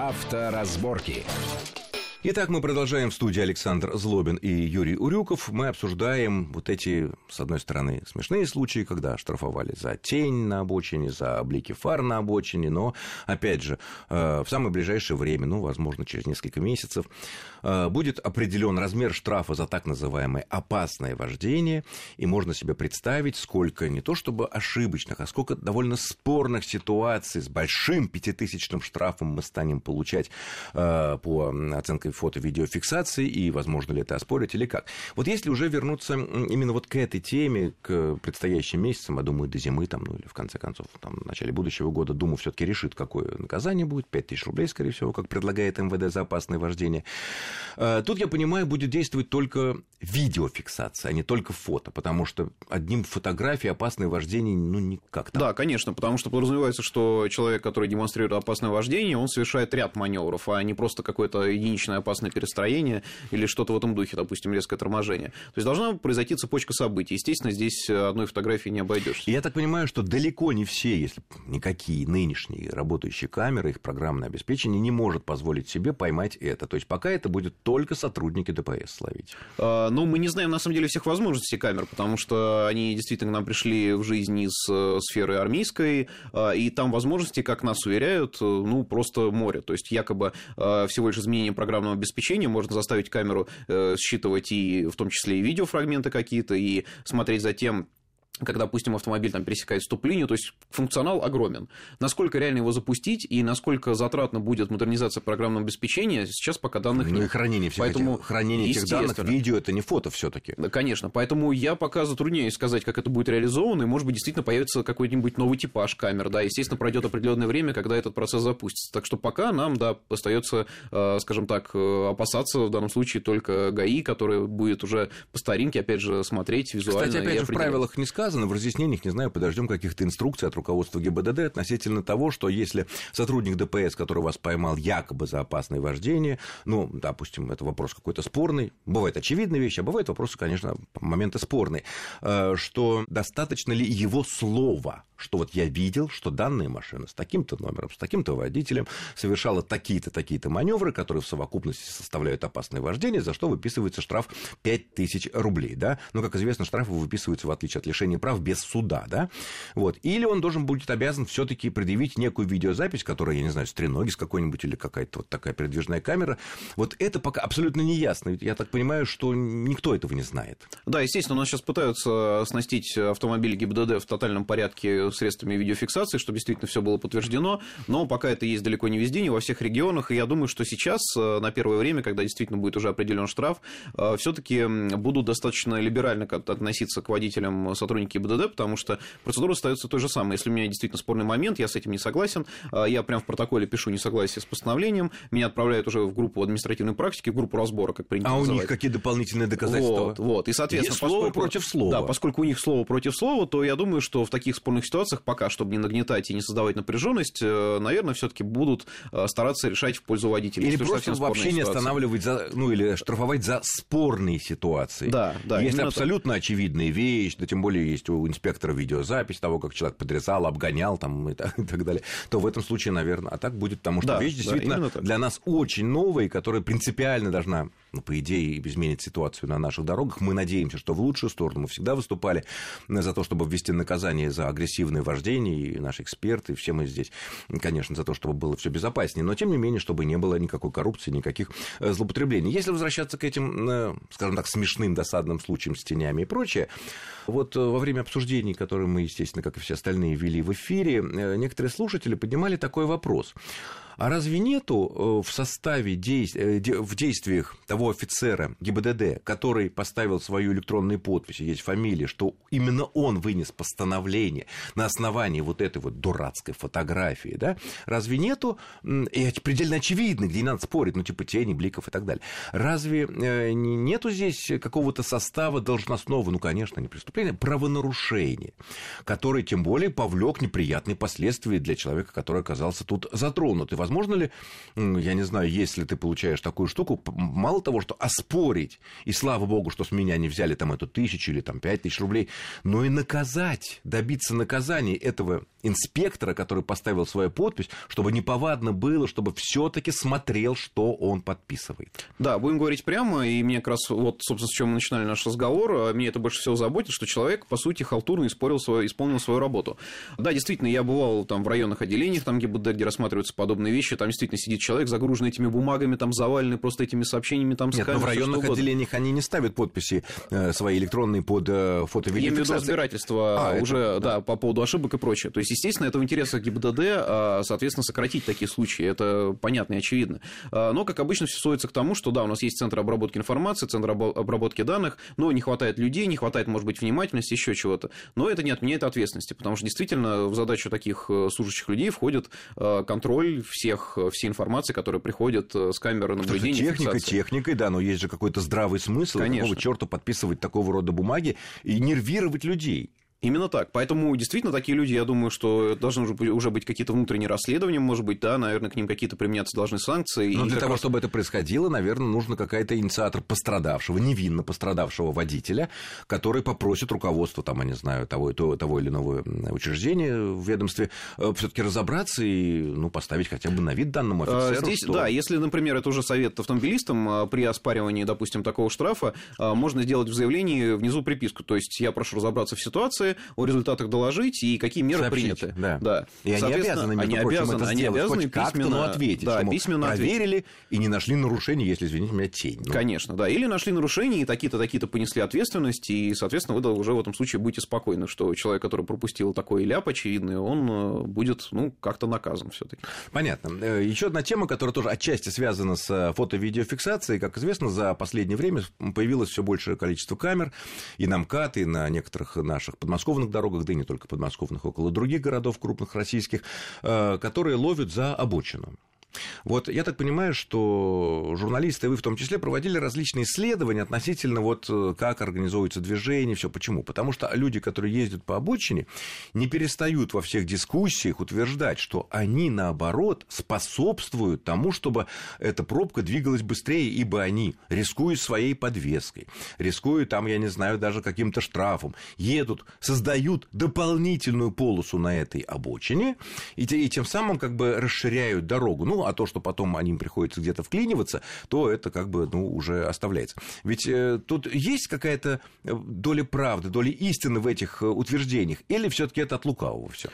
Авторазборки. Итак, мы продолжаем в студии Александр Злобин и Юрий Урюков. Мы обсуждаем вот эти, с одной стороны, смешные случаи, когда штрафовали за тень на обочине, за блики фар на обочине, но, опять же, э, в самое ближайшее время, ну, возможно, через несколько месяцев, э, будет определен размер штрафа за так называемое опасное вождение, и можно себе представить, сколько не то чтобы ошибочных, а сколько довольно спорных ситуаций с большим пятитысячным штрафом мы станем получать э, по оценке этой фото-видеофиксации, и возможно ли это оспорить или как. Вот если уже вернуться именно вот к этой теме, к предстоящим месяцам, я думаю, до зимы, там, ну или в конце концов, там, в начале будущего года, думаю, все таки решит, какое наказание будет, 5 тысяч рублей, скорее всего, как предлагает МВД за опасное вождение. А, тут, я понимаю, будет действовать только видеофиксация, а не только фото, потому что одним фотографией опасное вождение, ну, никак там. Да, конечно, потому что подразумевается, что человек, который демонстрирует опасное вождение, он совершает ряд маневров, а не просто какое-то единичное опасное перестроение или что-то в этом духе, допустим, резкое торможение. То есть должна произойти цепочка событий. Естественно, здесь одной фотографии не обойдешься. Я так понимаю, что далеко не все, если никакие нынешние работающие камеры, их программное обеспечение не может позволить себе поймать это. То есть пока это будет только сотрудники ДПС ловить. А, ну, мы не знаем, на самом деле, всех возможностей камер, потому что они действительно к нам пришли в жизнь из э, сферы армейской, а, и там возможности, как нас уверяют, э, ну, просто море. То есть якобы э, всего лишь изменение программного программного обеспечения можно заставить камеру э, считывать и в том числе и видеофрагменты какие-то, и смотреть за тем, когда, допустим, автомобиль там пересекает стоп-линию, то есть функционал огромен. Насколько реально его запустить и насколько затратно будет модернизация программного обеспечения, сейчас пока данных ну, нет. и хранение всех Поэтому, этих, хранение этих данных, видео, это не фото все таки Да, конечно. Поэтому я пока затрудняюсь сказать, как это будет реализовано, и, может быть, действительно появится какой-нибудь новый типаж камер, да, естественно, пройдет определенное время, когда этот процесс запустится. Так что пока нам, да, остается, э, скажем так, э, опасаться в данном случае только ГАИ, который будет уже по старинке, опять же, смотреть визуально. Кстати, опять же, в правилах не сказано, сказано в разъяснениях, не знаю, подождем каких-то инструкций от руководства ГИБДД относительно того, что если сотрудник ДПС, который вас поймал якобы за опасное вождение, ну, допустим, это вопрос какой-то спорный, бывает очевидные вещи, а бывают вопросы, конечно, моменты спорные, э, что достаточно ли его слова, что вот я видел, что данная машина с таким-то номером, с таким-то водителем совершала такие-то, такие-то маневры, которые в совокупности составляют опасное вождение, за что выписывается штраф 5000 рублей, да, но, как известно, штрафы выписываются в отличие от лишения прав без суда, да, вот, или он должен будет обязан все таки предъявить некую видеозапись, которая, я не знаю, с треноги с какой-нибудь или какая-то вот такая передвижная камера, вот это пока абсолютно не ясно, я так понимаю, что никто этого не знает. Да, естественно, у нас сейчас пытаются оснастить автомобили ГИБДД в тотальном порядке средствами видеофиксации, чтобы действительно все было подтверждено, но пока это есть далеко не везде, не во всех регионах, и я думаю, что сейчас, э, на первое время, когда действительно будет уже определен штраф, э, все-таки будут достаточно либерально относиться к водителям сотрудники ГИБДД, потому что процедура остается той же самой. Если у меня действительно спорный момент, я с этим не согласен, а я прям в протоколе пишу несогласие с постановлением, меня отправляют уже в группу административной практики, в группу разбора, как принято А называть. у них какие дополнительные доказательства? Вот, вот. И, соответственно, и слово поскольку, против слова. Да, поскольку у них слово против слова, то я думаю, что в таких спорных ситуациях пока, чтобы не нагнетать и не создавать напряженность, э, наверное, все-таки будут э, стараться решать в пользу водителей. Или просто вообще не останавливать за, ну или штрафовать за спорные ситуации. Да, да. Если абсолютно так. очевидная вещь, да тем более есть у инспектора видеозапись того, как человек подрезал, обгонял там и так, и так далее, то в этом случае, наверное, а так будет, потому что да, вещь действительно да, для нас очень новая, которая принципиально должна, по идее, изменить ситуацию на наших дорогах. Мы надеемся, что в лучшую сторону. Мы всегда выступали за то, чтобы ввести наказание за агрессивное вождение, и наши эксперты, и все мы здесь, конечно, за то, чтобы было все безопаснее, но тем не менее, чтобы не было никакой коррупции, никаких э, злоупотреблений. Если возвращаться к этим, э, скажем так, смешным досадным случаям с тенями и прочее, вот э, во время обсуждений, которые мы, естественно, как и все остальные, вели в эфире, некоторые слушатели поднимали такой вопрос. А разве нету в составе действ... в действиях того офицера ГИБДД, который поставил свою электронную подпись, есть фамилия, что именно он вынес постановление на основании вот этой вот дурацкой фотографии, да? Разве нету, и предельно очевидно, где не надо спорить, ну, типа тени, бликов и так далее. Разве нету здесь какого-то состава должностного, ну, конечно, не преступления, правонарушения, который, тем более, повлек неприятные последствия для человека, который оказался тут затронут. И, возможно, возможно ли, я не знаю, если ты получаешь такую штуку, мало того, что оспорить, и слава богу, что с меня не взяли там эту тысячу или там пять тысяч рублей, но и наказать, добиться наказания этого инспектора, который поставил свою подпись, чтобы неповадно было, чтобы все-таки смотрел, что он подписывает. Да, будем говорить прямо, и мне как раз вот, собственно, с чем мы начинали наш разговор, а мне это больше всего заботит, что человек, по сути, халтурно исполнил свою, исполнил свою работу. Да, действительно, я бывал там в районных отделениях, там, ГИБДД, где рассматриваются подобные вещи, там действительно сидит человек, загруженный этими бумагами, там заваленный просто этими сообщениями, там Нет, но в районных отделениях они не ставят подписи э, свои электронные под э, фото Я имею в виду разбирательство а, уже, это, да, да, по поводу ошибок и прочее. То есть, естественно, это в интересах ГИБДД, а, соответственно, сократить такие случаи, это понятно и очевидно. А, но, как обычно, все сводится к тому, что, да, у нас есть центр обработки информации, центр обработки данных, но не хватает людей, не хватает, может быть, внимательности, еще чего-то. Но это не отменяет ответственности, потому что действительно в задачу таких э, служащих людей входит контроль всех, э, всей информации, которая приходит с камеры наблюдения. Техника, фиксации. техникой, да, но есть же какой-то здравый смысл, Конечно. какого черта подписывать такого рода бумаги и нервировать людей. Именно так. Поэтому действительно такие люди, я думаю, что должны уже быть какие-то внутренние расследования, может быть, да, наверное, к ним какие-то применяться должны санкции. Но для того, раз... чтобы это происходило, наверное, нужно какая-то инициатор пострадавшего, невинно пострадавшего водителя, который попросит руководство, там, я не знаю, того, того, того или иного учреждения в ведомстве э, все-таки разобраться и, ну, поставить хотя бы на вид данному а, офицеру. Здесь, что... да, если, например, это уже совет автомобилистам а, при оспаривании, допустим, такого штрафа, а, можно сделать в заявлении внизу приписку. То есть я прошу разобраться в ситуации, о результатах доложить и какие меры Сообщить, приняты. Да. Да. И они обязаны, между они прочим, обязаны, это они сделать, обязаны хоть письменно, но ответить, да, письменно проверили ответить. и не нашли нарушений, если, извините меня, тень. Ну. Конечно, да. Или нашли нарушения, и такие-то, такие-то понесли ответственность, и, соответственно, вы уже в этом случае будете спокойны, что человек, который пропустил такой ляп очевидный, он э, будет, ну, как-то наказан все таки Понятно. Э, Еще одна тема, которая тоже отчасти связана с э, фото-видеофиксацией. Как известно, за последнее время появилось все большее количество камер и на МКАД, и на некоторых наших подмосковных дорогах, да и не только подмосковных, около других городов крупных российских, э, которые ловят за обочину. Вот я так понимаю, что журналисты, вы в том числе, проводили различные исследования относительно вот э, как организуется движение, все почему. Потому что люди, которые ездят по обочине, не перестают во всех дискуссиях утверждать, что они, наоборот, способствуют тому, чтобы эта пробка двигалась быстрее, ибо они, рискуя своей подвеской, рискуя там, я не знаю, даже каким-то штрафом, едут, создают дополнительную полосу на этой обочине, и, и тем самым как бы расширяют дорогу. Ну, а то, что потом они приходится где-то вклиниваться, то это как бы ну, уже оставляется. Ведь э, тут есть какая-то э, доля правды, доля истины в этих э, утверждениях, или все-таки это от лукавого все?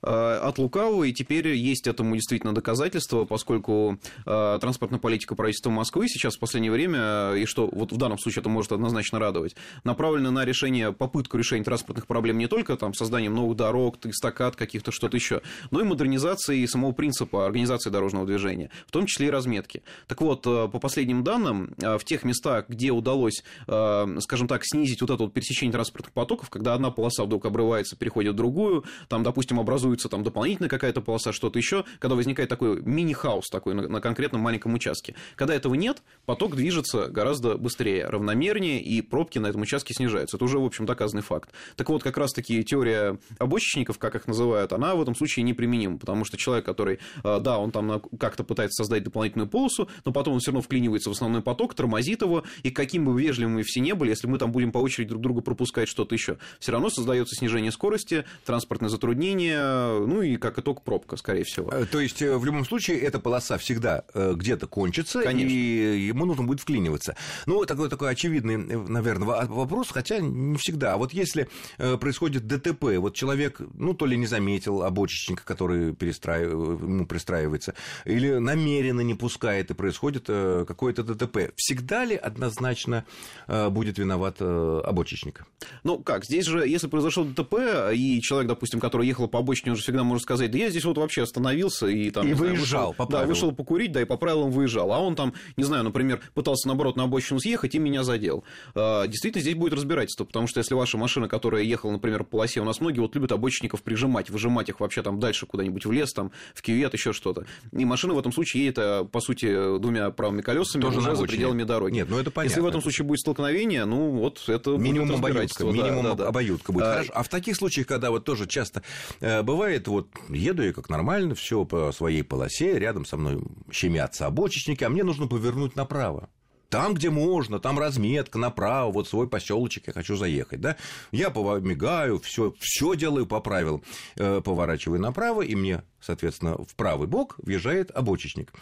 Э, от лукавого, и теперь есть этому действительно доказательство, поскольку э, транспортная политика правительства Москвы сейчас в последнее время, и что вот в данном случае это может однозначно радовать, направлена на решение, попытку решения транспортных проблем не только там созданием новых дорог, эстакад каких-то, что-то еще, но и модернизации самого принципа организации дорожного движения, в том числе и разметки. Так вот, э, по последним данным, в тех местах, где удалось, скажем так, снизить вот это вот пересечение транспортных потоков, когда одна полоса вдруг обрывается, переходит в другую, там, допустим, образуется образуется там дополнительная какая-то полоса, что-то еще, когда возникает такой мини-хаус такой на, на конкретном маленьком участке. Когда этого нет, поток движется гораздо быстрее, равномернее, и пробки на этом участке снижаются. Это уже, в общем, доказанный факт. Так вот, как раз-таки теория обочечников, как их называют, она в этом случае неприменима, потому что человек, который, э, да, он там как-то пытается создать дополнительную полосу, но потом он все равно вклинивается в основной поток, тормозит его, и каким бы вежливым мы все не были, если мы там будем по очереди друг друга пропускать что-то еще, все равно создается снижение скорости, транспортное затруднение, ну и как итог пробка, скорее всего. Э, то есть, э, в любом случае, эта полоса всегда э, где-то кончится, Конечно. и ему нужно будет вклиниваться. Ну, такой, такой очевидный, наверное, вопрос, хотя не всегда. А вот если происходит ДТП, вот человек, ну, то ли не заметил обочечника, который перестраив... ему пристраивается, или намеренно не пускает, и происходит какое-то ДТП, всегда ли однозначно будет виноват обочечник? Ну, как, здесь же, если произошел ДТП, и человек, допустим, который ехал по обочине, он же всегда может сказать, да я здесь вот вообще остановился и там... И выезжал, знаю, вышел, Да, вышел покурить, да, и по правилам выезжал. А он там, не знаю, например, пытался, наоборот, на обочину съехать и меня задел. А, действительно, здесь будет разбирательство, потому что если ваша машина, которая ехала, например, по полосе, у нас многие вот любят обочинников прижимать, выжимать их вообще там дальше куда-нибудь в лес, там, в кювет, еще что-то. И машина в этом случае едет, по сути, двумя правыми колесами Тоже уже за пределами дороги. Нет, ну это понятно. Если в этом случае будет столкновение, ну вот это минимум будет обоюдка, минимум да, да, обоюдка будет. А, Хорошо. А в таких случаях, когда вот тоже часто э, бывает бывает, вот еду я как нормально, все по своей полосе, рядом со мной щемятся обочечники, а мне нужно повернуть направо. Там, где можно, там разметка направо, вот свой поселочек я хочу заехать, да, я мигаю, все, все делаю по правилам, э, поворачиваю направо, и мне соответственно, в правый бок въезжает обочечник.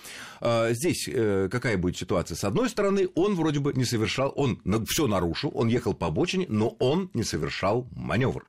А, здесь э, какая будет ситуация? С одной стороны, он вроде бы не совершал, он все нарушил, он ехал по обочине, но он не совершал маневр.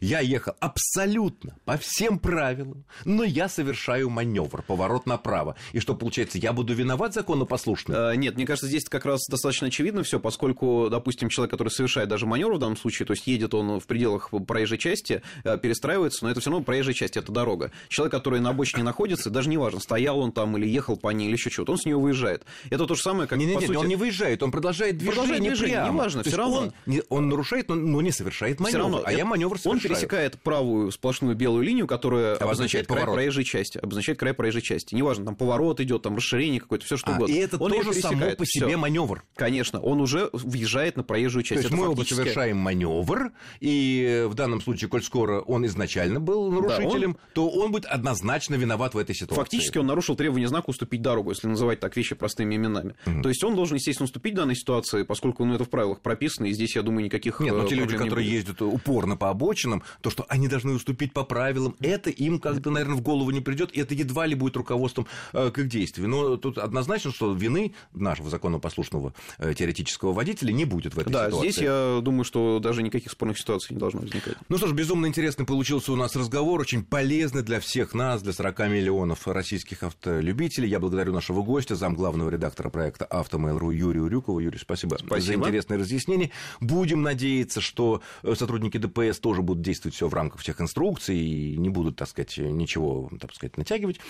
Я ехал абсолютно по всем правилам, но я совершаю маневр, поворот направо. И что получается, я буду виноват законопослушный? А, нет, мне кажется, здесь как раз достаточно очевидно все, поскольку, допустим, человек, который совершает даже маневр в данном случае, то есть едет он в пределах проезжей части, э, перестраивается, но это все равно проезжая часть, это дорога. Человек, который на обочине находится, даже неважно, стоял он там или ехал по ней или еще что-то, он с нее выезжает. Это то же самое, как не, не, по не, сути... он не выезжает, он продолжает движение, продолжает движение прямо. неважно, все равно. Он, не, он нарушает, но, но не совершает маневр, равно, а я маневр совершаю. Он пересекает правую сплошную белую линию, которая обозначает, обозначает край проезжей части, обозначает край проезжей части. Неважно, там поворот идет, там расширение какое-то, все что а, угодно. И это он тоже само по себе всё. маневр. Конечно, он уже въезжает на проезжую часть. То есть это мы фактически... оба совершаем маневр, и в данном случае, коль скоро он изначально был нарушителем, да, он... то он будет однозначно виноват в этой ситуации. Фактически он нарушил требование знака уступить дорогу, если называть так вещи простыми именами. Mm-hmm. То есть он должен, естественно, уступить в данной ситуации, поскольку ну, это в правилах прописано, и здесь, я думаю, никаких Нет, но э, те люди, которые будет. ездят упорно по обочинам, то, что они должны уступить по правилам, это им как-то, наверное, в голову не придет, и это едва ли будет руководством э, к их действию. Но тут однозначно, что вины нашего законопослушного э, теоретического водителя не будет в этой да, ситуации. здесь я думаю, что даже никаких спорных ситуаций не должно возникать. Ну что ж, безумно интересный получился у нас разговор, очень полезный для всех нас, для 40 миллионов российских автолюбителей. Я благодарю нашего гостя, зам главного редактора проекта «Автомейл.ру» Юрия Урюкова. Юрий, спасибо, спасибо за интересное разъяснение. Будем надеяться, что э, сотрудники ДПС тоже будут действовать все в рамках всех инструкций и не будут, так сказать, ничего, так сказать, натягивать.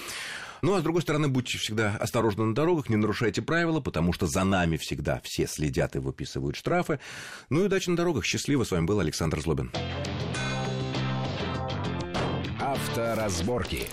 Ну, а с другой стороны, будьте всегда осторожны на дорогах, не нарушайте правила, потому что за нами всегда все следят и выписывают штрафы. Ну и удачи на дорогах. Счастливо. С вами был Александр Злобин. Авторазборки.